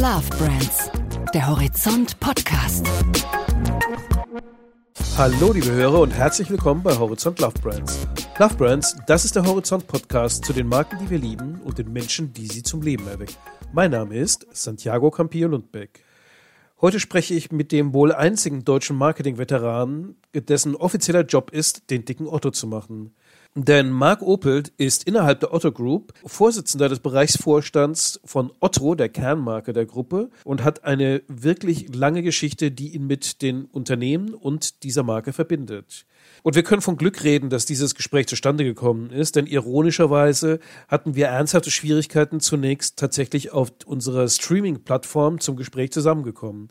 Love Brands, der Horizont Podcast. Hallo liebe Hörer und herzlich willkommen bei Horizont Love Brands. Love Brands, das ist der Horizont Podcast zu den Marken, die wir lieben und den Menschen, die sie zum Leben erwecken. Mein Name ist Santiago Campillo Lundbeck. Heute spreche ich mit dem wohl einzigen deutschen Marketing-Veteranen, dessen offizieller Job ist, den dicken Otto zu machen. Denn Marc Opelt ist innerhalb der Otto Group Vorsitzender des Bereichsvorstands von Otto, der Kernmarke der Gruppe, und hat eine wirklich lange Geschichte, die ihn mit den Unternehmen und dieser Marke verbindet. Und wir können von Glück reden, dass dieses Gespräch zustande gekommen ist, denn ironischerweise hatten wir ernsthafte Schwierigkeiten zunächst tatsächlich auf unserer Streaming-Plattform zum Gespräch zusammengekommen.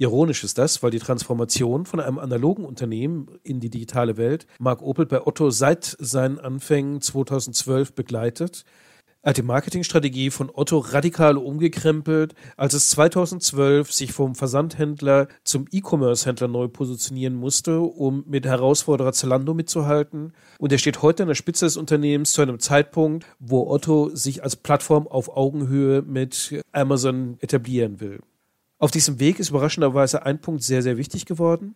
Ironisch ist das, weil die Transformation von einem analogen Unternehmen in die digitale Welt Mark Opel bei Otto seit seinen Anfängen 2012 begleitet. Er hat die Marketingstrategie von Otto radikal umgekrempelt, als es 2012 sich vom Versandhändler zum E-Commerce-Händler neu positionieren musste, um mit Herausforderer Zalando mitzuhalten. Und er steht heute an der Spitze des Unternehmens zu einem Zeitpunkt, wo Otto sich als Plattform auf Augenhöhe mit Amazon etablieren will. Auf diesem Weg ist überraschenderweise ein Punkt sehr, sehr wichtig geworden.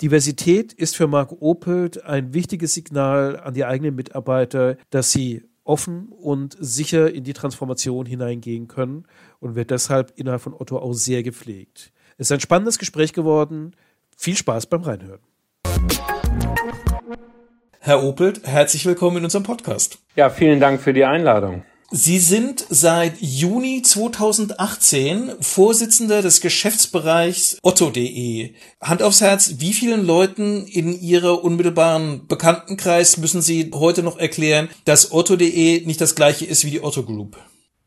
Diversität ist für Mark Opelt ein wichtiges Signal an die eigenen Mitarbeiter, dass sie offen und sicher in die Transformation hineingehen können und wird deshalb innerhalb von Otto auch sehr gepflegt. Es ist ein spannendes Gespräch geworden. Viel Spaß beim Reinhören. Herr Opelt, herzlich willkommen in unserem Podcast. Ja, vielen Dank für die Einladung. Sie sind seit Juni 2018 Vorsitzender des Geschäftsbereichs otto.de. Hand aufs Herz, wie vielen Leuten in Ihrer unmittelbaren Bekanntenkreis müssen Sie heute noch erklären, dass otto.de nicht das gleiche ist wie die Otto Group?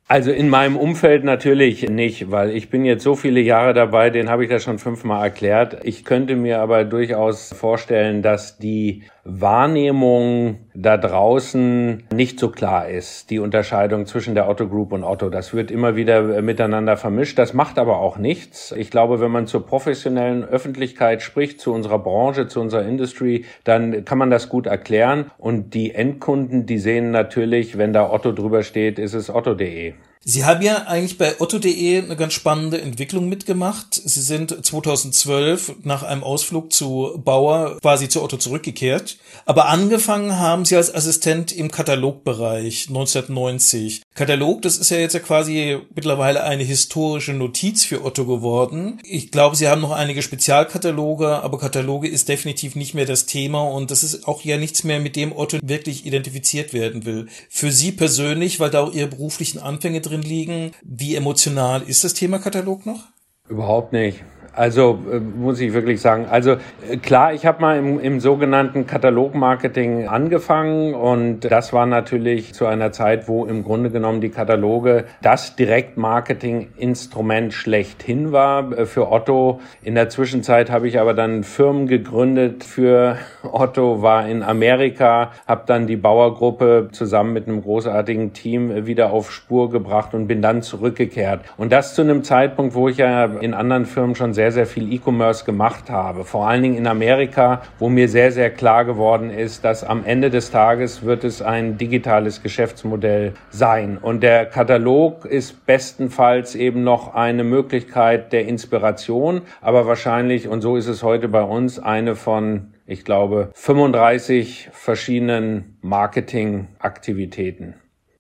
Also in meinem Umfeld natürlich nicht, weil ich bin jetzt so viele Jahre dabei, den habe ich das schon fünfmal erklärt. Ich könnte mir aber durchaus vorstellen, dass die Wahrnehmung da draußen nicht so klar ist, die Unterscheidung zwischen der Otto Group und Otto. Das wird immer wieder miteinander vermischt. Das macht aber auch nichts. Ich glaube, wenn man zur professionellen Öffentlichkeit spricht, zu unserer Branche, zu unserer Industry, dann kann man das gut erklären. Und die Endkunden, die sehen natürlich, wenn da Otto drüber steht, ist es otto.de. Sie haben ja eigentlich bei otto.de eine ganz spannende Entwicklung mitgemacht. Sie sind 2012 nach einem Ausflug zu Bauer quasi zu Otto zurückgekehrt. Aber angefangen haben Sie als Assistent im Katalogbereich 1990. Katalog, das ist ja jetzt ja quasi mittlerweile eine historische Notiz für Otto geworden. Ich glaube, Sie haben noch einige Spezialkataloge, aber Kataloge ist definitiv nicht mehr das Thema und das ist auch ja nichts mehr, mit dem Otto wirklich identifiziert werden will. Für Sie persönlich, weil da auch Ihre beruflichen Anfänge drin liegen. Wie emotional ist das Thema Katalog noch? Überhaupt nicht. Also äh, muss ich wirklich sagen, also äh, klar, ich habe mal im, im sogenannten Katalogmarketing angefangen und das war natürlich zu einer Zeit, wo im Grunde genommen die Kataloge das Direktmarketing-Instrument schlechthin war äh, für Otto. In der Zwischenzeit habe ich aber dann Firmen gegründet für Otto, war in Amerika, habe dann die Bauergruppe zusammen mit einem großartigen Team wieder auf Spur gebracht und bin dann zurückgekehrt. Und das zu einem Zeitpunkt, wo ich ja in anderen Firmen schon sehr sehr, sehr viel E-Commerce gemacht habe. Vor allen Dingen in Amerika, wo mir sehr, sehr klar geworden ist, dass am Ende des Tages wird es ein digitales Geschäftsmodell sein. Und der Katalog ist bestenfalls eben noch eine Möglichkeit der Inspiration, aber wahrscheinlich, und so ist es heute bei uns, eine von ich glaube, 35 verschiedenen Marketingaktivitäten.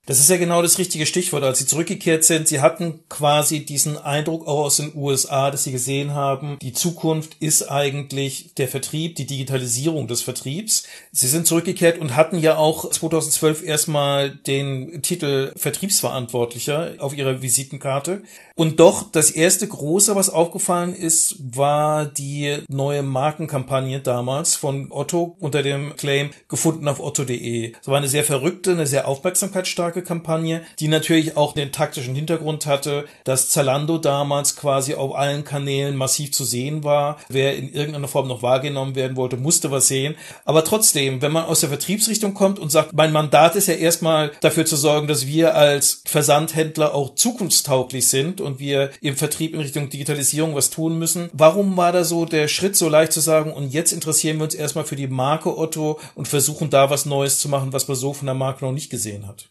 Das ist ja genau das richtige Stichwort. Als sie zurückgekehrt sind, sie hatten quasi diesen Eindruck auch aus den USA, dass sie gesehen haben, die Zukunft ist eigentlich der Vertrieb, die Digitalisierung des Vertriebs. Sie sind zurückgekehrt und hatten ja auch 2012 erstmal den Titel Vertriebsverantwortlicher auf ihrer Visitenkarte. Und doch, das erste große, was aufgefallen ist, war die neue Markenkampagne damals von Otto unter dem Claim gefunden auf otto.de. Es war eine sehr verrückte, eine sehr aufmerksamkeitsstarke Kampagne, die natürlich auch den taktischen Hintergrund hatte, dass Zalando damals quasi auf allen Kanälen massiv zu sehen war. Wer in irgendeiner Form noch wahrgenommen werden wollte, musste was sehen. Aber trotzdem, wenn man aus der Vertriebsrichtung kommt und sagt, mein Mandat ist ja erstmal dafür zu sorgen, dass wir als Versandhändler auch zukunftstauglich sind und wir im Vertrieb in Richtung Digitalisierung was tun müssen. Warum war da so der Schritt so leicht zu sagen, und jetzt interessieren wir uns erstmal für die Marke Otto und versuchen da was Neues zu machen, was man so von der Marke noch nicht gesehen hat?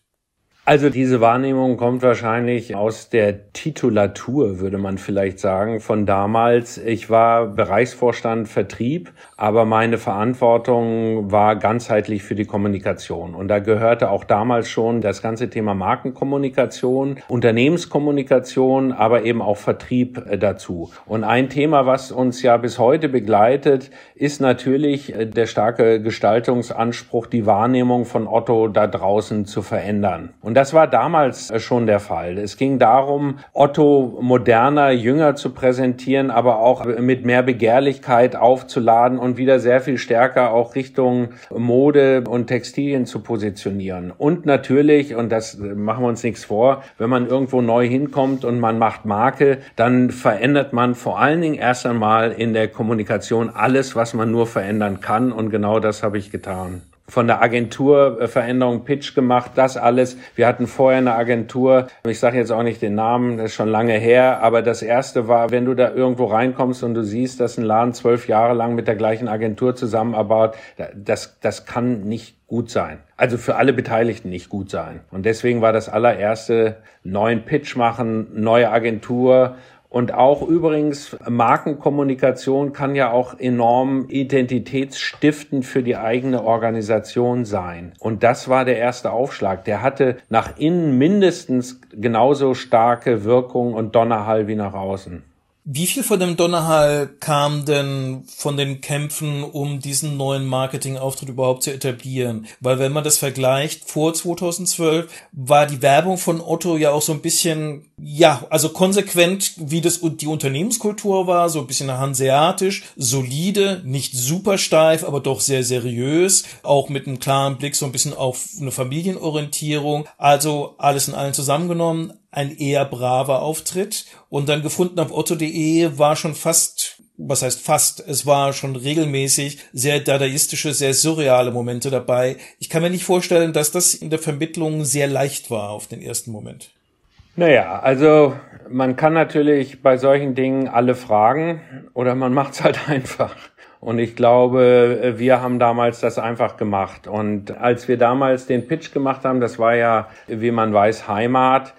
Also diese Wahrnehmung kommt wahrscheinlich aus der Titulatur, würde man vielleicht sagen, von damals. Ich war Bereichsvorstand Vertrieb, aber meine Verantwortung war ganzheitlich für die Kommunikation. Und da gehörte auch damals schon das ganze Thema Markenkommunikation, Unternehmenskommunikation, aber eben auch Vertrieb äh, dazu. Und ein Thema, was uns ja bis heute begleitet, ist natürlich äh, der starke Gestaltungsanspruch, die Wahrnehmung von Otto da draußen zu verändern. Und das war damals äh, schon der Fall. Es ging darum, Otto moderner, jünger zu präsentieren, aber auch mit mehr Begehrlichkeit aufzuladen und wieder sehr viel stärker auch Richtung Mode und Textilien zu positionieren. Und natürlich, und das machen wir uns nichts vor, wenn man irgendwo neu hinkommt und man macht Marke, dann verändert man vor allen Dingen erst einmal in der Kommunikation alles, was man nur verändern kann. Und genau das habe ich getan von der Agentur äh, Veränderung Pitch gemacht, das alles. Wir hatten vorher eine Agentur, ich sage jetzt auch nicht den Namen, das ist schon lange her, aber das erste war, wenn du da irgendwo reinkommst und du siehst, dass ein Laden zwölf Jahre lang mit der gleichen Agentur zusammenarbeitet, das, das kann nicht gut sein. Also für alle Beteiligten nicht gut sein. Und deswegen war das allererste neuen Pitch machen, neue Agentur und auch übrigens Markenkommunikation kann ja auch enorm identitätsstiftend für die eigene Organisation sein. Und das war der erste Aufschlag. Der hatte nach innen mindestens genauso starke Wirkung und Donnerhall wie nach außen. Wie viel von dem Donnerhall kam denn von den Kämpfen, um diesen neuen Marketingauftritt überhaupt zu etablieren? Weil wenn man das vergleicht, vor 2012 war die Werbung von Otto ja auch so ein bisschen, ja, also konsequent, wie das die Unternehmenskultur war, so ein bisschen hanseatisch, solide, nicht super steif, aber doch sehr seriös, auch mit einem klaren Blick so ein bisschen auf eine Familienorientierung. Also alles in allem zusammengenommen ein eher braver Auftritt. Und dann gefunden auf otto.de war schon fast, was heißt fast, es war schon regelmäßig sehr dadaistische, sehr surreale Momente dabei. Ich kann mir nicht vorstellen, dass das in der Vermittlung sehr leicht war auf den ersten Moment. Naja, also man kann natürlich bei solchen Dingen alle fragen oder man macht es halt einfach. Und ich glaube, wir haben damals das einfach gemacht. Und als wir damals den Pitch gemacht haben, das war ja, wie man weiß, Heimat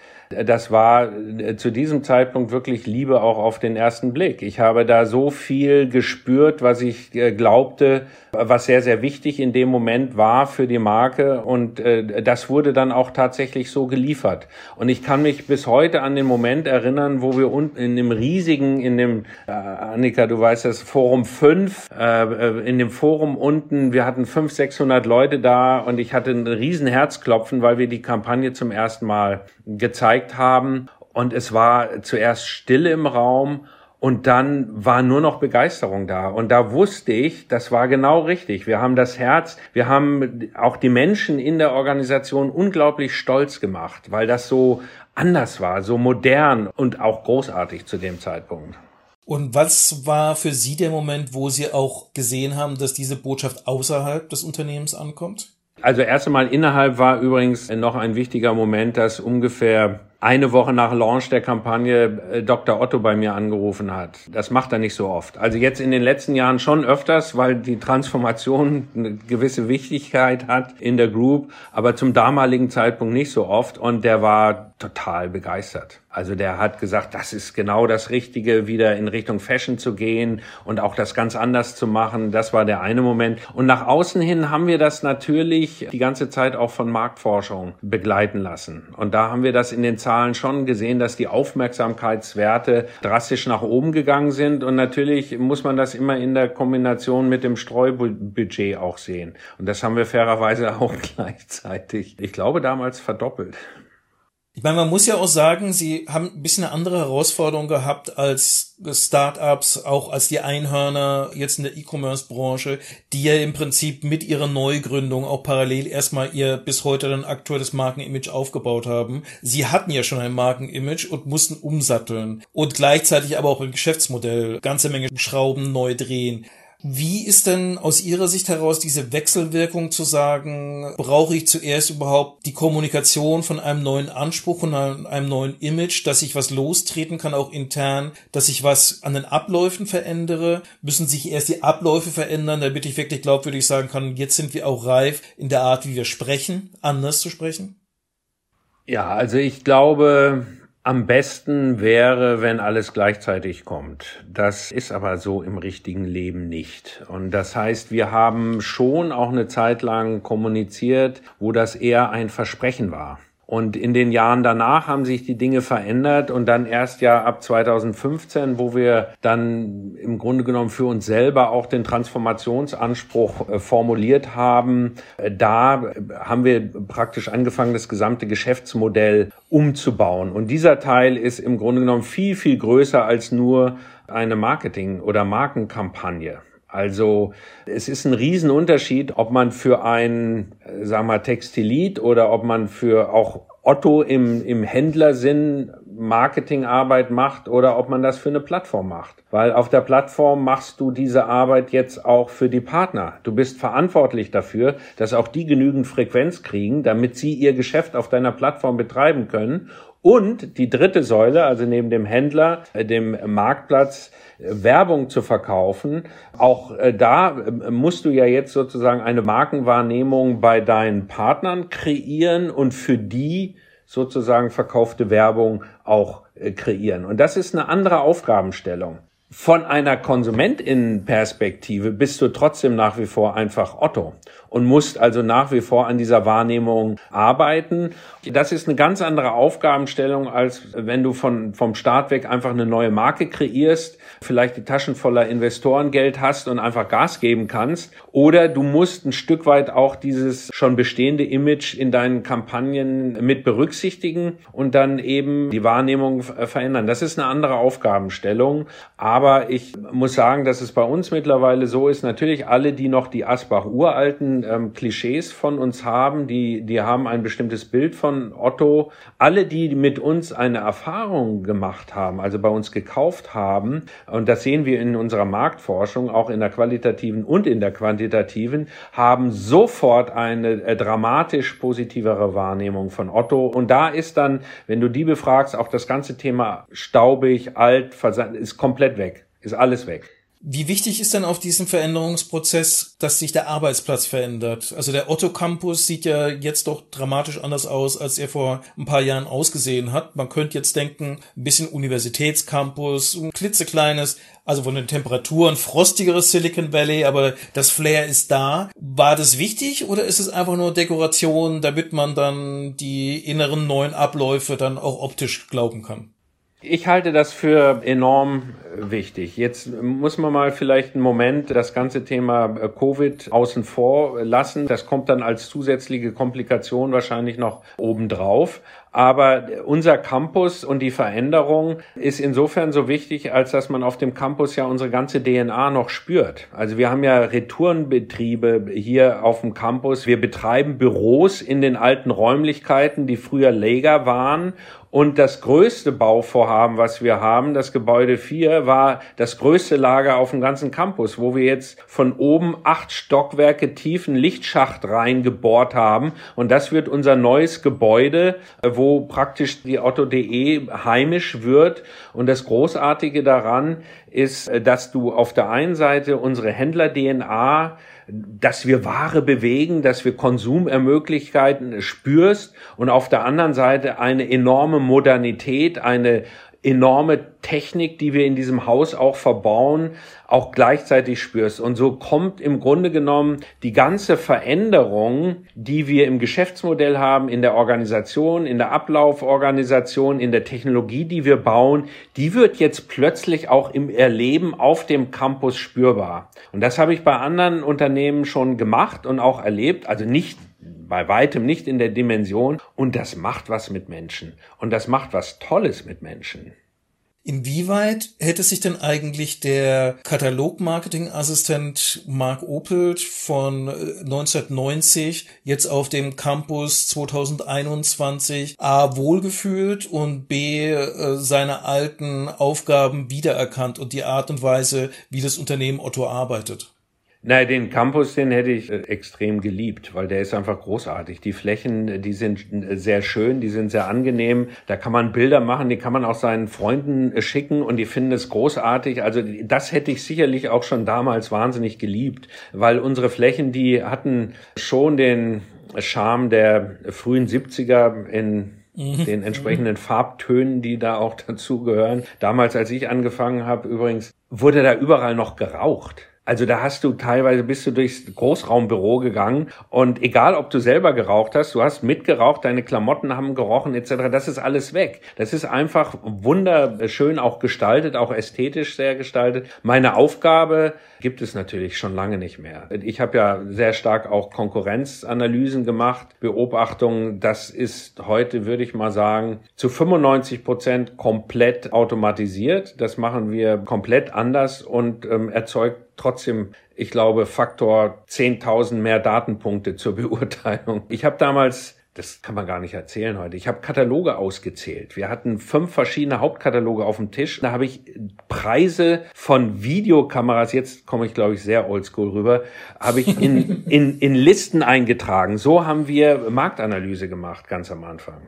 das war äh, zu diesem Zeitpunkt wirklich Liebe auch auf den ersten Blick. Ich habe da so viel gespürt, was ich äh, glaubte, was sehr, sehr wichtig in dem Moment war für die Marke. Und äh, das wurde dann auch tatsächlich so geliefert. Und ich kann mich bis heute an den Moment erinnern, wo wir unten in dem riesigen, in dem, Annika, du weißt das, Forum 5, äh, in dem Forum unten, wir hatten 500, 600 Leute da und ich hatte ein riesen Herzklopfen, weil wir die Kampagne zum ersten Mal gezeigt haben. Und es war zuerst Stille im Raum und dann war nur noch Begeisterung da. Und da wusste ich, das war genau richtig. Wir haben das Herz, wir haben auch die Menschen in der Organisation unglaublich stolz gemacht, weil das so anders war, so modern und auch großartig zu dem Zeitpunkt. Und was war für Sie der Moment, wo Sie auch gesehen haben, dass diese Botschaft außerhalb des Unternehmens ankommt? Also erst einmal innerhalb war übrigens noch ein wichtiger Moment, dass ungefähr eine Woche nach Launch der Kampagne äh, Dr. Otto bei mir angerufen hat. Das macht er nicht so oft. Also jetzt in den letzten Jahren schon öfters, weil die Transformation eine gewisse Wichtigkeit hat in der Group, aber zum damaligen Zeitpunkt nicht so oft und der war total begeistert. Also der hat gesagt, das ist genau das Richtige, wieder in Richtung Fashion zu gehen und auch das ganz anders zu machen. Das war der eine Moment. Und nach außen hin haben wir das natürlich die ganze Zeit auch von Marktforschung begleiten lassen. Und da haben wir das in den Zahlen schon gesehen, dass die Aufmerksamkeitswerte drastisch nach oben gegangen sind. Und natürlich muss man das immer in der Kombination mit dem Streubudget auch sehen. Und das haben wir fairerweise auch gleichzeitig, ich glaube, damals verdoppelt. Ich meine, man muss ja auch sagen, sie haben ein bisschen eine andere Herausforderung gehabt als Startups, auch als die Einhörner jetzt in der E-Commerce-Branche, die ja im Prinzip mit ihrer Neugründung auch parallel erstmal ihr bis heute dann aktuelles Markenimage aufgebaut haben. Sie hatten ja schon ein Markenimage und mussten umsatteln und gleichzeitig aber auch im Geschäftsmodell ganze Menge Schrauben neu drehen. Wie ist denn aus Ihrer Sicht heraus diese Wechselwirkung zu sagen, brauche ich zuerst überhaupt die Kommunikation von einem neuen Anspruch, von einem neuen Image, dass ich was lostreten kann, auch intern, dass ich was an den Abläufen verändere? Müssen sich erst die Abläufe verändern, damit ich wirklich glaubwürdig sagen kann, jetzt sind wir auch reif in der Art, wie wir sprechen, anders zu sprechen? Ja, also ich glaube, am besten wäre, wenn alles gleichzeitig kommt. Das ist aber so im richtigen Leben nicht. Und das heißt, wir haben schon auch eine Zeit lang kommuniziert, wo das eher ein Versprechen war. Und in den Jahren danach haben sich die Dinge verändert und dann erst ja ab 2015, wo wir dann im Grunde genommen für uns selber auch den Transformationsanspruch äh, formuliert haben, äh, da haben wir praktisch angefangen, das gesamte Geschäftsmodell umzubauen. Und dieser Teil ist im Grunde genommen viel, viel größer als nur eine Marketing- oder Markenkampagne. Also es ist ein Riesenunterschied, ob man für ein, sagen wir, Textilit oder ob man für auch Otto im, im Händlersinn Marketingarbeit macht oder ob man das für eine Plattform macht. Weil auf der Plattform machst du diese Arbeit jetzt auch für die Partner. Du bist verantwortlich dafür, dass auch die genügend Frequenz kriegen, damit sie ihr Geschäft auf deiner Plattform betreiben können. Und die dritte Säule, also neben dem Händler, äh, dem Marktplatz, Werbung zu verkaufen. Auch äh, da äh, musst du ja jetzt sozusagen eine Markenwahrnehmung bei deinen Partnern kreieren und für die sozusagen verkaufte Werbung auch äh, kreieren. Und das ist eine andere Aufgabenstellung. Von einer Konsumentinnenperspektive bist du trotzdem nach wie vor einfach Otto und musst also nach wie vor an dieser Wahrnehmung arbeiten. Das ist eine ganz andere Aufgabenstellung, als wenn du von, vom Start weg einfach eine neue Marke kreierst, vielleicht die Taschen voller Investorengeld hast und einfach Gas geben kannst. Oder du musst ein Stück weit auch dieses schon bestehende Image in deinen Kampagnen mit berücksichtigen und dann eben die Wahrnehmung verändern. Das ist eine andere Aufgabenstellung. Aber ich muss sagen, dass es bei uns mittlerweile so ist, natürlich alle, die noch die Asbach uralten ähm, Klischees von uns haben, die, die haben ein bestimmtes Bild von Otto. Alle, die mit uns eine Erfahrung gemacht haben, also bei uns gekauft haben, und das sehen wir in unserer Marktforschung, auch in der qualitativen und in der quantitativen, haben sofort eine äh, dramatisch positivere Wahrnehmung von Otto. Und da ist dann, wenn du die befragst, auch das ganze Thema staubig, alt, ist komplett weg, ist alles weg. Wie wichtig ist denn auf diesem Veränderungsprozess, dass sich der Arbeitsplatz verändert? Also der Otto Campus sieht ja jetzt doch dramatisch anders aus, als er vor ein paar Jahren ausgesehen hat. Man könnte jetzt denken, ein bisschen Universitätscampus, ein klitzekleines, also von den Temperaturen frostigeres Silicon Valley, aber das Flair ist da. War das wichtig oder ist es einfach nur Dekoration, damit man dann die inneren neuen Abläufe dann auch optisch glauben kann? Ich halte das für enorm wichtig. Jetzt muss man mal vielleicht einen Moment das ganze Thema äh, Covid außen vor lassen. Das kommt dann als zusätzliche Komplikation wahrscheinlich noch obendrauf. Aber unser Campus und die Veränderung ist insofern so wichtig, als dass man auf dem Campus ja unsere ganze DNA noch spürt. Also wir haben ja Retourenbetriebe hier auf dem Campus. Wir betreiben Büros in den alten Räumlichkeiten, die früher Lager waren und das größte Bauvorhaben, was wir haben, das Gebäude 4, war das größte Lager auf dem ganzen Campus, wo wir jetzt von oben acht Stockwerke tiefen Lichtschacht reingebohrt haben. Und das wird unser neues Gebäude, wo praktisch die Otto.de heimisch wird. Und das Großartige daran ist, dass du auf der einen Seite unsere Händler-DNA dass wir Ware bewegen, dass wir Konsumermöglichkeiten spürst und auf der anderen Seite eine enorme Modernität, eine enorme Technik, die wir in diesem Haus auch verbauen, auch gleichzeitig spürst. Und so kommt im Grunde genommen die ganze Veränderung, die wir im Geschäftsmodell haben, in der Organisation, in der Ablauforganisation, in der Technologie, die wir bauen, die wird jetzt plötzlich auch im Erleben auf dem Campus spürbar. Und das habe ich bei anderen Unternehmen schon gemacht und auch erlebt. Also nicht bei weitem nicht in der Dimension und das macht was mit Menschen und das macht was Tolles mit Menschen. Inwieweit hätte sich denn eigentlich der Katalog-Marketing-Assistent Mark Opelt von 1990 äh, jetzt auf dem Campus 2021 A wohlgefühlt und B äh, seine alten Aufgaben wiedererkannt und die Art und Weise, wie das Unternehmen Otto arbeitet? Na, den Campus, den hätte ich äh, extrem geliebt, weil der ist einfach großartig. Die Flächen, die sind äh, sehr schön, die sind sehr angenehm. Da kann man Bilder machen, die kann man auch seinen Freunden äh, schicken und die finden es großartig. Also das hätte ich sicherlich auch schon damals wahnsinnig geliebt, weil unsere Flächen, die hatten schon den Charme der frühen 70er in mhm. den entsprechenden Farbtönen, die da auch dazu gehören. Damals, als ich angefangen habe, übrigens, wurde da überall noch geraucht. Also da hast du teilweise bist du durchs Großraumbüro gegangen und egal ob du selber geraucht hast, du hast mitgeraucht, deine Klamotten haben gerochen etc. Das ist alles weg. Das ist einfach wunderschön auch gestaltet, auch ästhetisch sehr gestaltet. Meine Aufgabe gibt es natürlich schon lange nicht mehr. Ich habe ja sehr stark auch Konkurrenzanalysen gemacht, Beobachtungen. Das ist heute, würde ich mal sagen, zu 95 Prozent komplett automatisiert. Das machen wir komplett anders und ähm, erzeugt trotzdem, ich glaube, Faktor 10.000 mehr Datenpunkte zur Beurteilung. Ich habe damals das kann man gar nicht erzählen heute. Ich habe Kataloge ausgezählt. Wir hatten fünf verschiedene Hauptkataloge auf dem Tisch. Da habe ich Preise von Videokameras, jetzt komme ich glaube ich sehr oldschool rüber, habe ich in, in, in Listen eingetragen. So haben wir Marktanalyse gemacht ganz am Anfang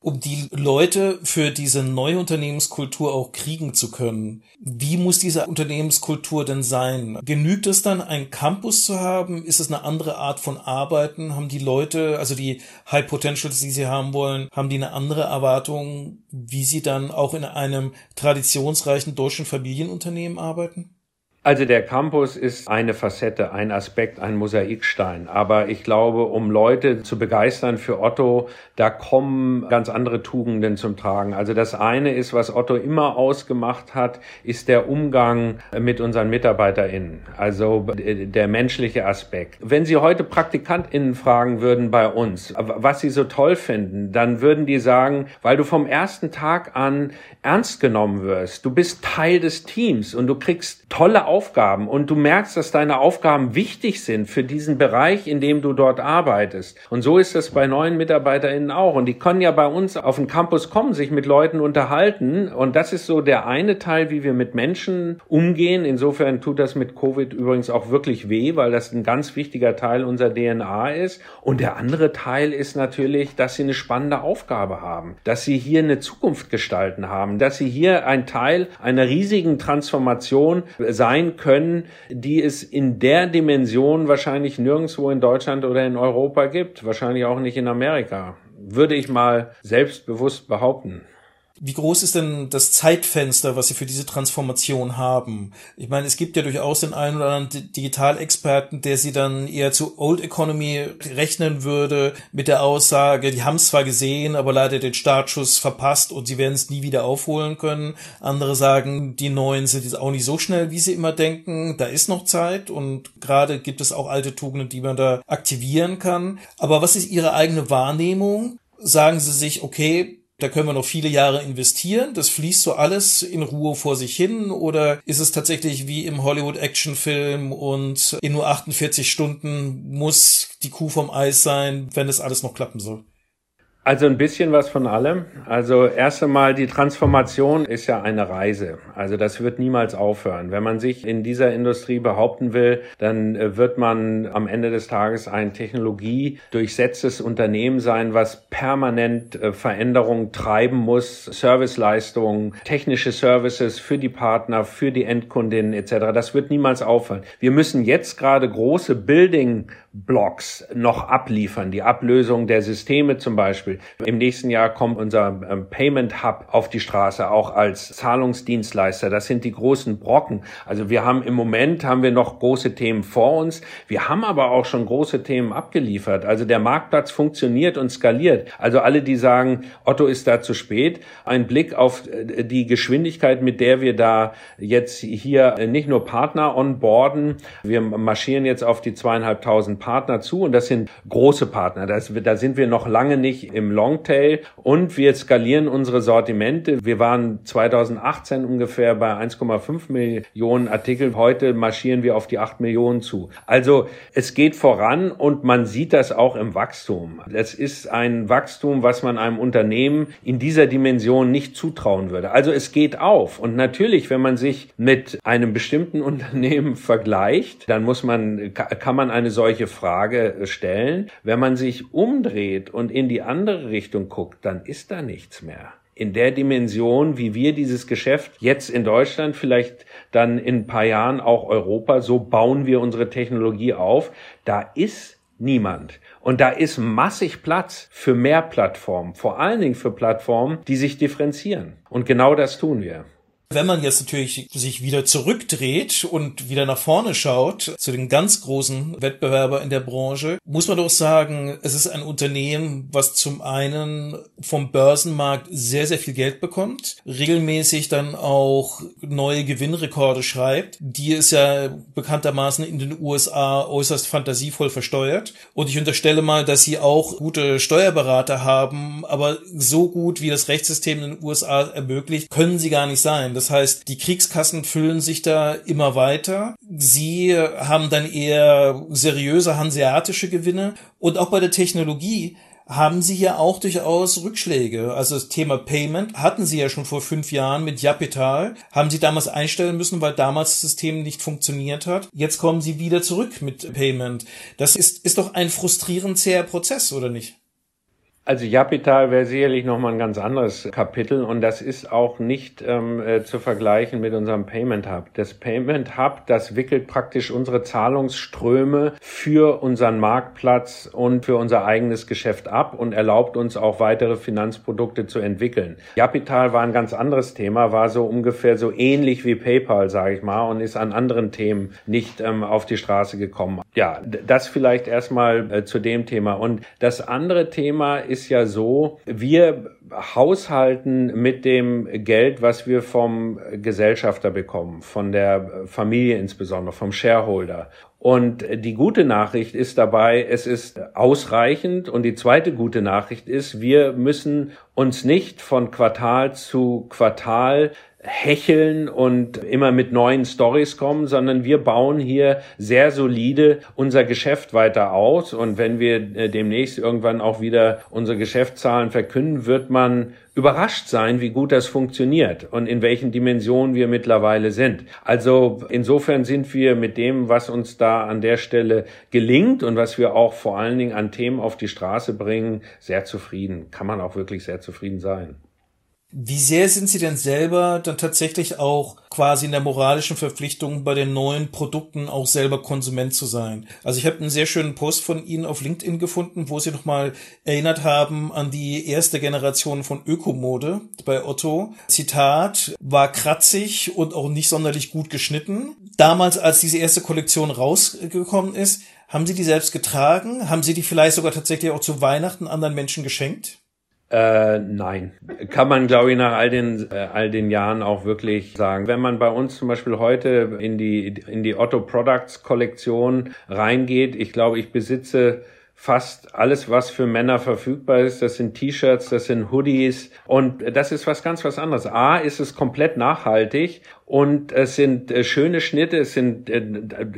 um die Leute für diese neue Unternehmenskultur auch kriegen zu können. Wie muss diese Unternehmenskultur denn sein? Genügt es dann, einen Campus zu haben? Ist es eine andere Art von Arbeiten? Haben die Leute, also die High Potentials, die sie haben wollen, haben die eine andere Erwartung, wie sie dann auch in einem traditionsreichen deutschen Familienunternehmen arbeiten? Also der Campus ist eine Facette, ein Aspekt, ein Mosaikstein. Aber ich glaube, um Leute zu begeistern für Otto, da kommen ganz andere Tugenden zum Tragen. Also das eine ist, was Otto immer ausgemacht hat, ist der Umgang mit unseren MitarbeiterInnen. Also der menschliche Aspekt. Wenn Sie heute PraktikantInnen fragen würden bei uns, was sie so toll finden, dann würden die sagen, weil du vom ersten Tag an ernst genommen wirst. Du bist Teil des Teams und du kriegst tolle Aufgaben und du merkst, dass deine Aufgaben wichtig sind für diesen Bereich, in dem du dort arbeitest. Und so ist das bei neuen MitarbeiterInnen auch. Und die können ja bei uns auf den Campus kommen, sich mit Leuten unterhalten. Und das ist so der eine Teil, wie wir mit Menschen umgehen. Insofern tut das mit Covid übrigens auch wirklich weh, weil das ein ganz wichtiger Teil unserer DNA ist. Und der andere Teil ist natürlich, dass sie eine spannende Aufgabe haben, dass sie hier eine Zukunft gestalten haben, dass sie hier ein Teil einer riesigen Transformation sein sein können, die es in der Dimension wahrscheinlich nirgendwo in Deutschland oder in Europa gibt, wahrscheinlich auch nicht in Amerika, würde ich mal selbstbewusst behaupten. Wie groß ist denn das Zeitfenster, was Sie für diese Transformation haben? Ich meine, es gibt ja durchaus den einen oder anderen Digitalexperten, der Sie dann eher zu Old Economy rechnen würde, mit der Aussage, die haben es zwar gesehen, aber leider den Startschuss verpasst und sie werden es nie wieder aufholen können. Andere sagen, die Neuen sind jetzt auch nicht so schnell, wie sie immer denken. Da ist noch Zeit und gerade gibt es auch alte Tugenden, die man da aktivieren kann. Aber was ist Ihre eigene Wahrnehmung? Sagen Sie sich, okay, da können wir noch viele Jahre investieren. Das fließt so alles in Ruhe vor sich hin. Oder ist es tatsächlich wie im Hollywood-Actionfilm und in nur 48 Stunden muss die Kuh vom Eis sein, wenn das alles noch klappen soll? Also ein bisschen was von allem. Also erst einmal die Transformation ist ja eine Reise. Also das wird niemals aufhören. Wenn man sich in dieser Industrie behaupten will, dann äh, wird man am Ende des Tages ein technologiedurchsetztes Unternehmen sein, was permanent äh, Veränderungen treiben muss, Serviceleistungen, technische Services für die Partner, für die Endkundinnen etc. Das wird niemals aufhören. Wir müssen jetzt gerade große Building Blocks noch abliefern, die Ablösung der Systeme zum Beispiel. Im nächsten Jahr kommt unser ähm, Payment Hub auf die Straße, auch als Zahlungsdienstleister. Das sind die großen Brocken. Also wir haben im Moment haben wir noch große Themen vor uns. Wir haben aber auch schon große Themen abgeliefert. Also der Marktplatz funktioniert und skaliert. Also alle, die sagen, Otto ist da zu spät, ein Blick auf äh, die Geschwindigkeit, mit der wir da jetzt hier äh, nicht nur Partner onboarden, wir marschieren jetzt auf die zweieinhalbtausend Partner zu und das sind große Partner. Das, da sind wir noch lange nicht im Longtail und wir skalieren unsere Sortimente. Wir waren 2018 ungefähr bei 1,5 Millionen Artikel. Heute marschieren wir auf die 8 Millionen zu. Also es geht voran und man sieht das auch im Wachstum. Es ist ein Wachstum, was man einem Unternehmen in dieser Dimension nicht zutrauen würde. Also es geht auf. Und natürlich, wenn man sich mit einem bestimmten Unternehmen vergleicht, dann muss man, kann man eine solche Frage stellen. Wenn man sich umdreht und in die andere Richtung guckt, dann ist da nichts mehr in der Dimension, wie wir dieses Geschäft jetzt in Deutschland, vielleicht dann in ein paar Jahren auch Europa, so bauen wir unsere Technologie auf. Da ist Niemand. Und da ist massig Platz für mehr Plattformen, vor allen Dingen für Plattformen, die sich differenzieren. Und genau das tun wir. Wenn man jetzt natürlich sich wieder zurückdreht und wieder nach vorne schaut zu den ganz großen Wettbewerber in der Branche, muss man doch sagen, es ist ein Unternehmen, was zum einen vom Börsenmarkt sehr, sehr viel Geld bekommt, regelmäßig dann auch neue Gewinnrekorde schreibt, die es ja bekanntermaßen in den USA äußerst fantasievoll versteuert. Und ich unterstelle mal, dass sie auch gute Steuerberater haben, aber so gut wie das Rechtssystem in den USA ermöglicht, können sie gar nicht sein. Das heißt, die Kriegskassen füllen sich da immer weiter. Sie haben dann eher seriöse hanseatische Gewinne. Und auch bei der Technologie haben sie ja auch durchaus Rückschläge. Also das Thema Payment hatten sie ja schon vor fünf Jahren mit Japital, haben sie damals einstellen müssen, weil damals das System nicht funktioniert hat. Jetzt kommen sie wieder zurück mit Payment. Das ist, ist doch ein frustrierend zäher Prozess, oder nicht? Also Japital wäre sicherlich nochmal ein ganz anderes Kapitel und das ist auch nicht ähm, äh, zu vergleichen mit unserem Payment Hub. Das Payment Hub, das wickelt praktisch unsere Zahlungsströme für unseren Marktplatz und für unser eigenes Geschäft ab und erlaubt uns auch weitere Finanzprodukte zu entwickeln. Japital war ein ganz anderes Thema, war so ungefähr so ähnlich wie PayPal, sage ich mal, und ist an anderen Themen nicht ähm, auf die Straße gekommen. Ja, das vielleicht erstmal äh, zu dem Thema. Und das andere Thema ist ist ja so, wir haushalten mit dem Geld, was wir vom Gesellschafter bekommen, von der Familie insbesondere, vom Shareholder. Und die gute Nachricht ist dabei, es ist ausreichend. Und die zweite gute Nachricht ist, wir müssen uns nicht von Quartal zu Quartal hecheln und immer mit neuen Stories kommen, sondern wir bauen hier sehr solide unser Geschäft weiter aus. Und wenn wir äh, demnächst irgendwann auch wieder unsere Geschäftszahlen verkünden, wird man überrascht sein, wie gut das funktioniert und in welchen Dimensionen wir mittlerweile sind. Also insofern sind wir mit dem, was uns da an der Stelle gelingt und was wir auch vor allen Dingen an Themen auf die Straße bringen, sehr zufrieden. Kann man auch wirklich sehr zufrieden sein. Wie sehr sind Sie denn selber dann tatsächlich auch quasi in der moralischen Verpflichtung, bei den neuen Produkten auch selber Konsument zu sein? Also ich habe einen sehr schönen Post von Ihnen auf LinkedIn gefunden, wo Sie nochmal erinnert haben an die erste Generation von Ökomode bei Otto. Zitat, war kratzig und auch nicht sonderlich gut geschnitten. Damals, als diese erste Kollektion rausgekommen ist, haben Sie die selbst getragen? Haben Sie die vielleicht sogar tatsächlich auch zu Weihnachten anderen Menschen geschenkt? Äh, nein, kann man glaube ich nach all den äh, all den Jahren auch wirklich sagen. Wenn man bei uns zum Beispiel heute in die in die Otto Products Kollektion reingeht, ich glaube, ich besitze fast alles, was für Männer verfügbar ist. Das sind T-Shirts, das sind Hoodies und das ist was ganz was anderes. A ist es komplett nachhaltig und es sind äh, schöne Schnitte, es sind äh,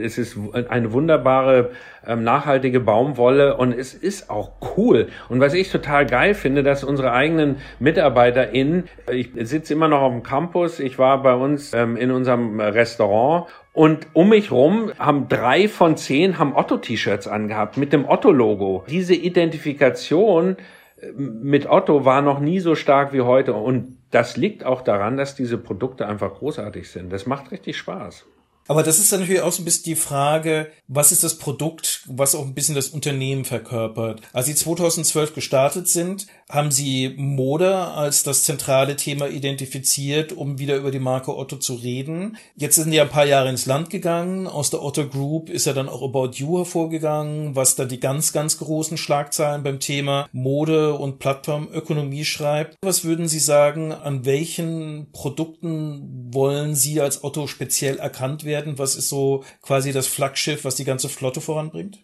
es ist eine wunderbare ähm, nachhaltige Baumwolle und es ist auch cool. Und was ich total geil finde, dass unsere eigenen MitarbeiterInnen, ich sitze immer noch auf dem Campus, ich war bei uns ähm, in unserem Restaurant und um mich rum haben drei von zehn haben Otto-T-Shirts angehabt mit dem Otto-Logo. Diese Identifikation äh, mit Otto war noch nie so stark wie heute. Und das liegt auch daran, dass diese Produkte einfach großartig sind. Das macht richtig Spaß. Aber das ist dann natürlich auch so ein bisschen die Frage, was ist das Produkt, was auch ein bisschen das Unternehmen verkörpert. Als Sie 2012 gestartet sind, haben Sie Mode als das zentrale Thema identifiziert, um wieder über die Marke Otto zu reden. Jetzt sind ja ein paar Jahre ins Land gegangen. Aus der Otto Group ist ja dann auch About You hervorgegangen, was dann die ganz, ganz großen Schlagzeilen beim Thema Mode und Plattformökonomie schreibt. Was würden Sie sagen, an welchen Produkten wollen Sie als Otto speziell erkannt werden? werden? Was ist so quasi das Flaggschiff, was die ganze Flotte voranbringt?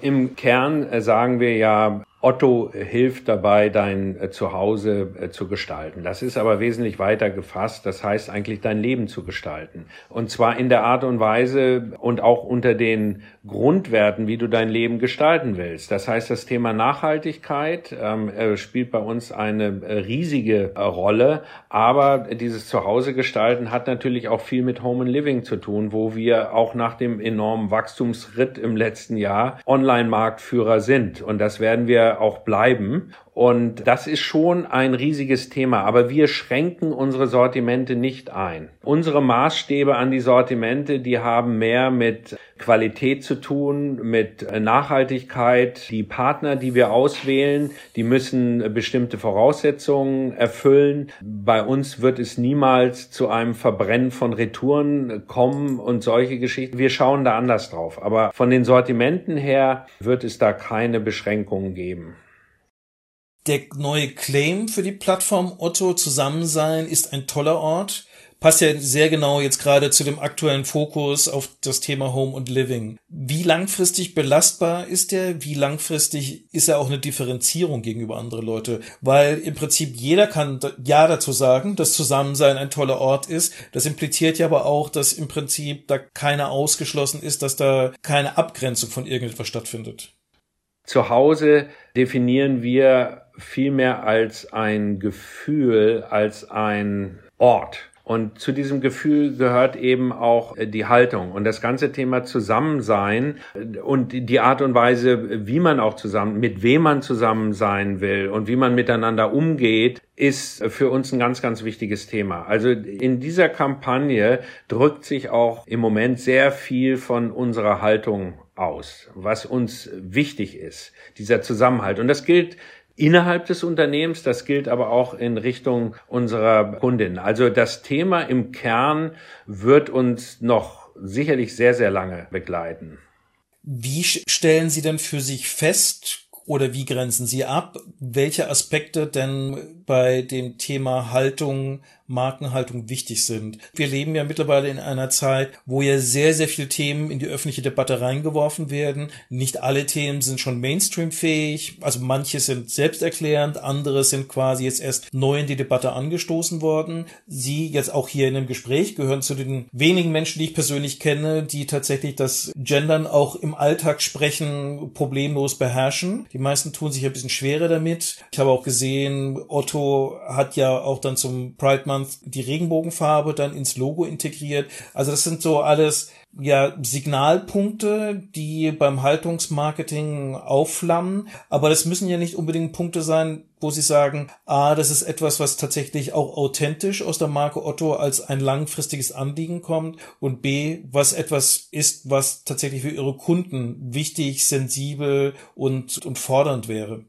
Im Kern äh, sagen wir ja, Otto hilft dabei, dein äh, Zuhause äh, zu gestalten. Das ist aber wesentlich weiter gefasst. Das heißt eigentlich dein Leben zu gestalten. Und zwar in der Art und Weise und auch unter den Grundwerten, wie du dein Leben gestalten willst. Das heißt, das Thema Nachhaltigkeit ähm, äh, spielt bei uns eine riesige Rolle. Aber dieses Zuhause gestalten hat natürlich auch viel mit Home and Living zu tun, wo wir auch nach dem enormen Wachstumsritt im letzten Jahr Online-Marktführer sind. Und das werden wir auch bleiben. Und das ist schon ein riesiges Thema. Aber wir schränken unsere Sortimente nicht ein. Unsere Maßstäbe an die Sortimente, die haben mehr mit Qualität zu tun, mit Nachhaltigkeit. Die Partner, die wir auswählen, die müssen bestimmte Voraussetzungen erfüllen. Bei uns wird es niemals zu einem Verbrennen von Retouren kommen und solche Geschichten. Wir schauen da anders drauf. Aber von den Sortimenten her wird es da keine Beschränkungen geben. Der neue Claim für die Plattform Otto Zusammensein ist ein toller Ort. Passt ja sehr genau jetzt gerade zu dem aktuellen Fokus auf das Thema Home und Living. Wie langfristig belastbar ist der? Wie langfristig ist er auch eine Differenzierung gegenüber andere Leute? Weil im Prinzip jeder kann ja dazu sagen, dass Zusammensein ein toller Ort ist. Das impliziert ja aber auch, dass im Prinzip da keiner ausgeschlossen ist, dass da keine Abgrenzung von irgendetwas stattfindet. Zu Hause definieren wir viel mehr als ein Gefühl, als ein Ort. Und zu diesem Gefühl gehört eben auch äh, die Haltung und das ganze Thema Zusammensein äh, und die Art und Weise, wie man auch zusammen, mit wem man zusammen sein will und wie man miteinander umgeht, ist für uns ein ganz, ganz wichtiges Thema. Also in dieser Kampagne drückt sich auch im Moment sehr viel von unserer Haltung aus, was uns wichtig ist, dieser Zusammenhalt. Und das gilt innerhalb des Unternehmens, das gilt aber auch in Richtung unserer Kundin. Also das Thema im Kern wird uns noch sicherlich sehr, sehr lange begleiten. Wie stellen Sie denn für sich fest, oder wie grenzen Sie ab, welche Aspekte denn bei dem Thema Haltung Markenhaltung wichtig sind. Wir leben ja mittlerweile in einer Zeit, wo ja sehr, sehr viele Themen in die öffentliche Debatte reingeworfen werden. Nicht alle Themen sind schon Mainstream-fähig. Also manche sind selbsterklärend, andere sind quasi jetzt erst neu in die Debatte angestoßen worden. Sie jetzt auch hier in dem Gespräch gehören zu den wenigen Menschen, die ich persönlich kenne, die tatsächlich das Gendern auch im Alltag sprechen problemlos beherrschen. Die meisten tun sich ein bisschen schwerer damit. Ich habe auch gesehen, Otto hat ja auch dann zum Pride man die Regenbogenfarbe dann ins Logo integriert. Also das sind so alles ja Signalpunkte, die beim Haltungsmarketing aufflammen, aber das müssen ja nicht unbedingt Punkte sein, wo sie sagen, ah, das ist etwas, was tatsächlich auch authentisch aus der Marke Otto als ein langfristiges Anliegen kommt und b, was etwas ist, was tatsächlich für ihre Kunden wichtig, sensibel und, und fordernd wäre.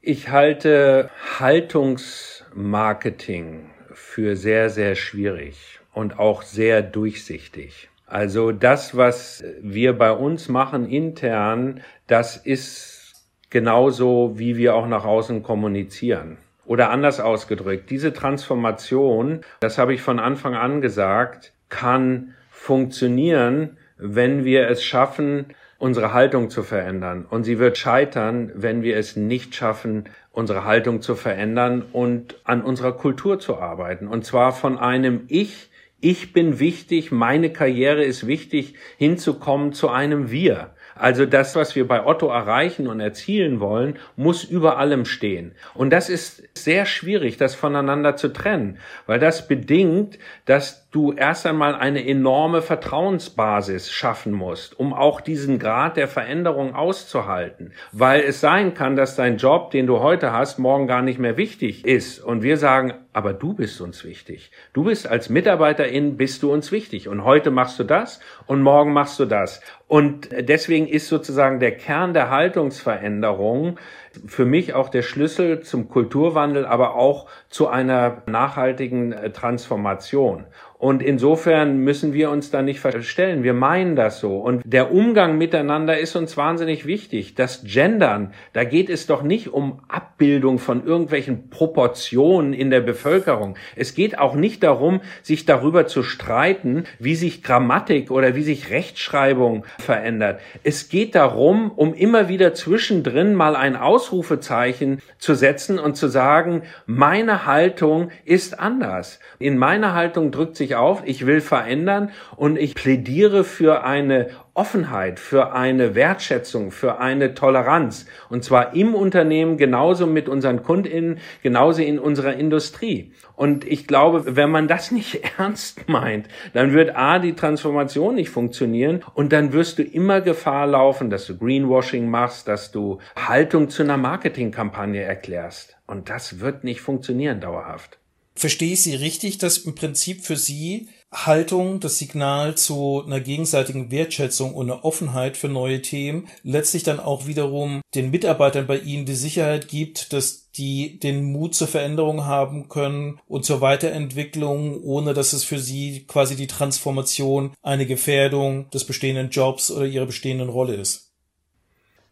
Ich halte Haltungsmarketing für sehr, sehr schwierig und auch sehr durchsichtig. Also das, was wir bei uns machen intern, das ist genauso, wie wir auch nach außen kommunizieren. Oder anders ausgedrückt, diese Transformation, das habe ich von Anfang an gesagt, kann funktionieren, wenn wir es schaffen, unsere Haltung zu verändern. Und sie wird scheitern, wenn wir es nicht schaffen, unsere Haltung zu verändern und an unserer Kultur zu arbeiten. Und zwar von einem Ich, ich bin wichtig, meine Karriere ist wichtig, hinzukommen zu einem Wir. Also das, was wir bei Otto erreichen und erzielen wollen, muss über allem stehen. Und das ist sehr schwierig, das voneinander zu trennen, weil das bedingt, dass du erst einmal eine enorme Vertrauensbasis schaffen musst, um auch diesen Grad der Veränderung auszuhalten. Weil es sein kann, dass dein Job, den du heute hast, morgen gar nicht mehr wichtig ist. Und wir sagen, aber du bist uns wichtig. Du bist als Mitarbeiterin, bist du uns wichtig. Und heute machst du das und morgen machst du das. Und deswegen ist sozusagen der Kern der Haltungsveränderung für mich auch der Schlüssel zum Kulturwandel, aber auch zu einer nachhaltigen äh, Transformation. Und insofern müssen wir uns da nicht verstellen. Wir meinen das so. Und der Umgang miteinander ist uns wahnsinnig wichtig. Das Gendern, da geht es doch nicht um Abbildung von irgendwelchen Proportionen in der Bevölkerung. Es geht auch nicht darum, sich darüber zu streiten, wie sich Grammatik oder wie sich Rechtschreibung verändert. Es geht darum, um immer wieder zwischendrin mal ein Ausrufezeichen zu setzen und zu sagen, meine Haltung ist anders. In meiner Haltung drückt sich auf, ich will verändern und ich plädiere für eine Offenheit, für eine Wertschätzung, für eine Toleranz. Und zwar im Unternehmen, genauso mit unseren KundInnen, genauso in unserer Industrie. Und ich glaube, wenn man das nicht ernst meint, dann wird A, die Transformation nicht funktionieren und dann wirst du immer Gefahr laufen, dass du Greenwashing machst, dass du Haltung zu einer Marketingkampagne erklärst. Und das wird nicht funktionieren dauerhaft. Verstehe ich Sie richtig, dass im Prinzip für Sie Haltung, das Signal zu einer gegenseitigen Wertschätzung und einer Offenheit für neue Themen letztlich dann auch wiederum den Mitarbeitern bei Ihnen die Sicherheit gibt, dass die den Mut zur Veränderung haben können und zur Weiterentwicklung, ohne dass es für sie quasi die Transformation eine Gefährdung des bestehenden Jobs oder ihrer bestehenden Rolle ist.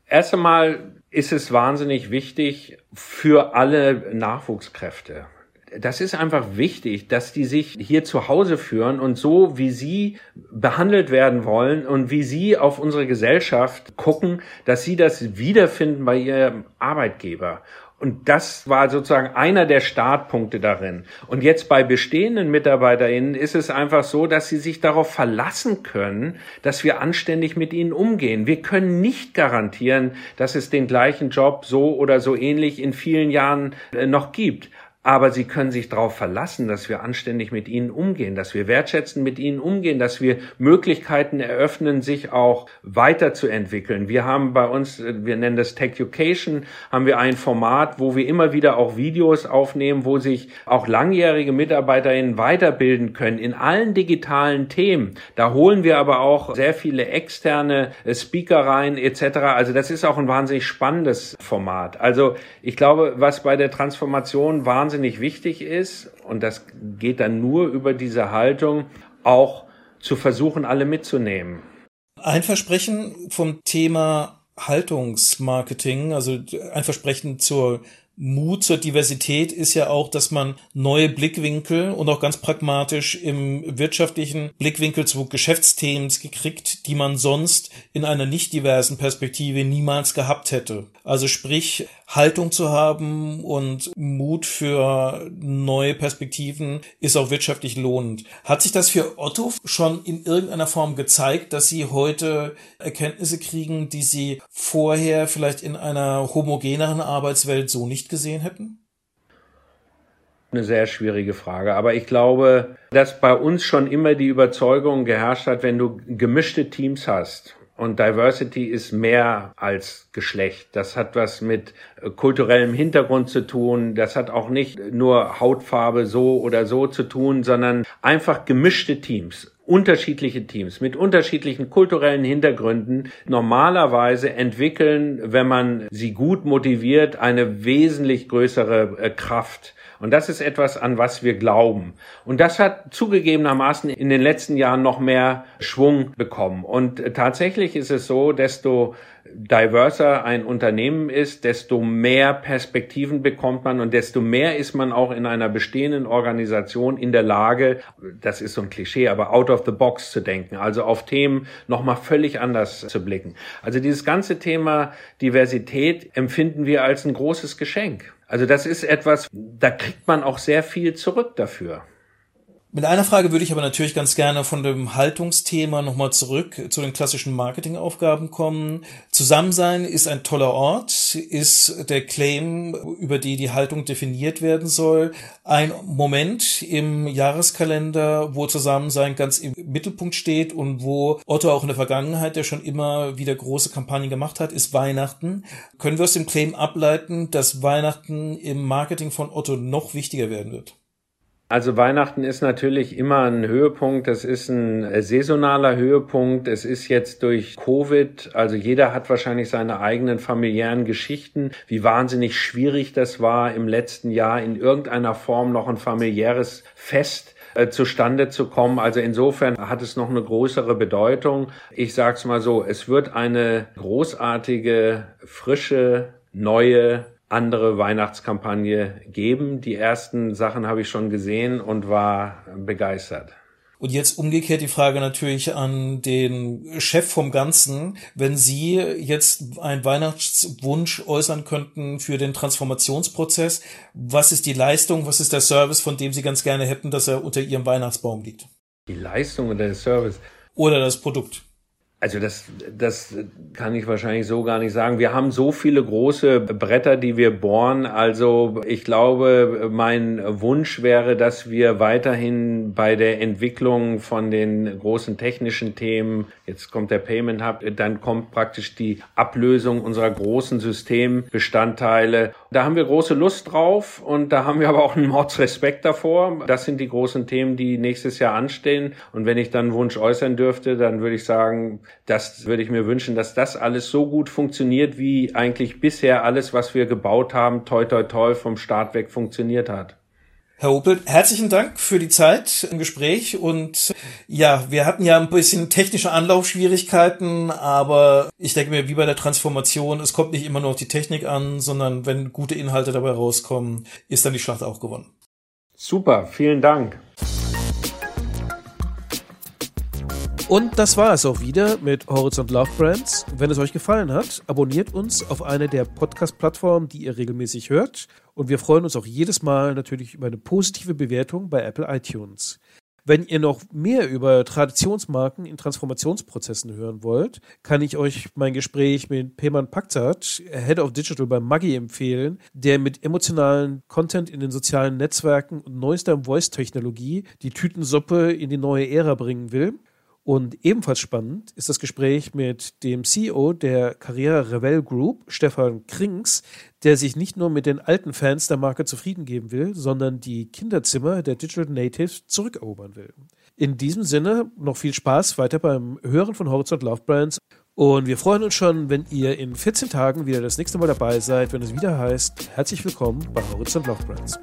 Erst einmal ist es wahnsinnig wichtig für alle Nachwuchskräfte das ist einfach wichtig, dass die sich hier zu Hause führen und so, wie sie behandelt werden wollen und wie sie auf unsere Gesellschaft gucken, dass sie das wiederfinden bei ihrem Arbeitgeber. Und das war sozusagen einer der Startpunkte darin. Und jetzt bei bestehenden MitarbeiterInnen ist es einfach so, dass sie sich darauf verlassen können, dass wir anständig mit ihnen umgehen. Wir können nicht garantieren, dass es den gleichen Job so oder so ähnlich in vielen Jahren äh, noch gibt aber sie können sich darauf verlassen, dass wir anständig mit ihnen umgehen, dass wir wertschätzen mit ihnen umgehen, dass wir Möglichkeiten eröffnen, sich auch weiterzuentwickeln. Wir haben bei uns, wir nennen das Tech Education, haben wir ein Format, wo wir immer wieder auch Videos aufnehmen, wo sich auch langjährige MitarbeiterInnen weiterbilden können in allen digitalen Themen. Da holen wir aber auch sehr viele externe Speaker rein etc. Also das ist auch ein wahnsinnig spannendes Format. Also ich glaube, was bei der Transformation wahnsinnig wahnsinnig wichtig ist, und das geht dann nur über diese Haltung, auch zu versuchen, alle mitzunehmen. Ein Versprechen vom Thema Haltungsmarketing, also ein Versprechen zur Mut zur Diversität ist ja auch, dass man neue Blickwinkel und auch ganz pragmatisch im wirtschaftlichen Blickwinkel zu Geschäftsthemen gekriegt, die man sonst in einer nicht diversen Perspektive niemals gehabt hätte. Also sprich, Haltung zu haben und Mut für neue Perspektiven ist auch wirtschaftlich lohnend. Hat sich das für Otto schon in irgendeiner Form gezeigt, dass Sie heute Erkenntnisse kriegen, die Sie vorher vielleicht in einer homogeneren Arbeitswelt so nicht gesehen hätten? Eine sehr schwierige Frage. Aber ich glaube, dass bei uns schon immer die Überzeugung geherrscht hat, wenn du gemischte Teams hast und Diversity ist mehr als Geschlecht. Das hat was mit äh, kulturellem Hintergrund zu tun. Das hat auch nicht nur Hautfarbe so oder so zu tun, sondern einfach gemischte Teams unterschiedliche Teams mit unterschiedlichen kulturellen Hintergründen normalerweise entwickeln, wenn man sie gut motiviert, eine wesentlich größere äh, Kraft. Und das ist etwas, an was wir glauben. Und das hat zugegebenermaßen in den letzten Jahren noch mehr Schwung bekommen. Und tatsächlich ist es so, desto diverser ein Unternehmen ist, desto mehr Perspektiven bekommt man und desto mehr ist man auch in einer bestehenden Organisation in der Lage, das ist so ein Klischee, aber out of the box zu denken, also auf Themen nochmal völlig anders zu blicken. Also dieses ganze Thema Diversität empfinden wir als ein großes Geschenk. Also das ist etwas, da kriegt man auch sehr viel zurück dafür. Mit einer Frage würde ich aber natürlich ganz gerne von dem Haltungsthema nochmal zurück zu den klassischen Marketingaufgaben kommen. Zusammensein ist ein toller Ort, ist der Claim, über die die Haltung definiert werden soll, ein Moment im Jahreskalender, wo Zusammensein ganz im Mittelpunkt steht und wo Otto auch in der Vergangenheit, der schon immer wieder große Kampagnen gemacht hat, ist Weihnachten. Können wir aus dem Claim ableiten, dass Weihnachten im Marketing von Otto noch wichtiger werden wird? Also Weihnachten ist natürlich immer ein Höhepunkt. Das ist ein äh, saisonaler Höhepunkt. Es ist jetzt durch Covid, also jeder hat wahrscheinlich seine eigenen familiären Geschichten, wie wahnsinnig schwierig das war im letzten Jahr in irgendeiner Form noch ein familiäres Fest äh, zustande zu kommen. Also insofern hat es noch eine größere Bedeutung. Ich sage es mal so, es wird eine großartige, frische, neue andere Weihnachtskampagne geben. Die ersten Sachen habe ich schon gesehen und war begeistert. Und jetzt umgekehrt die Frage natürlich an den Chef vom Ganzen. Wenn Sie jetzt einen Weihnachtswunsch äußern könnten für den Transformationsprozess, was ist die Leistung, was ist der Service, von dem Sie ganz gerne hätten, dass er unter Ihrem Weihnachtsbaum liegt? Die Leistung oder der Service? Oder das Produkt. Also das, das kann ich wahrscheinlich so gar nicht sagen. Wir haben so viele große Bretter, die wir bohren. Also ich glaube, mein Wunsch wäre, dass wir weiterhin bei der Entwicklung von den großen technischen Themen, jetzt kommt der Payment Hub, dann kommt praktisch die Ablösung unserer großen Systembestandteile. Da haben wir große Lust drauf und da haben wir aber auch einen Mordsrespekt davor. Das sind die großen Themen, die nächstes Jahr anstehen. Und wenn ich dann einen Wunsch äußern dürfte, dann würde ich sagen, das würde ich mir wünschen, dass das alles so gut funktioniert, wie eigentlich bisher alles, was wir gebaut haben, toi toi toi vom Start weg funktioniert hat. Herr Opel, herzlichen Dank für die Zeit im Gespräch und ja, wir hatten ja ein bisschen technische Anlaufschwierigkeiten, aber ich denke mir, wie bei der Transformation, es kommt nicht immer nur auf die Technik an, sondern wenn gute Inhalte dabei rauskommen, ist dann die Schlacht auch gewonnen. Super, vielen Dank. Und das war es auch wieder mit Horizont Love Brands. Wenn es euch gefallen hat, abonniert uns auf eine der Podcast-Plattformen, die ihr regelmäßig hört. Und wir freuen uns auch jedes Mal natürlich über eine positive Bewertung bei Apple iTunes. Wenn ihr noch mehr über Traditionsmarken in Transformationsprozessen hören wollt, kann ich euch mein Gespräch mit Peyman Pakzat, Head of Digital bei Maggi empfehlen, der mit emotionalen Content in den sozialen Netzwerken und neuester Voice-Technologie die Tütensuppe in die neue Ära bringen will. Und ebenfalls spannend ist das Gespräch mit dem CEO der Karriere Revell Group, Stefan Krings, der sich nicht nur mit den alten Fans der Marke zufrieden geben will, sondern die Kinderzimmer der Digital Natives zurückerobern will. In diesem Sinne noch viel Spaß weiter beim Hören von Horizont Love Brands. Und wir freuen uns schon, wenn ihr in 14 Tagen wieder das nächste Mal dabei seid, wenn es wieder heißt, herzlich willkommen bei Horizont Love Brands.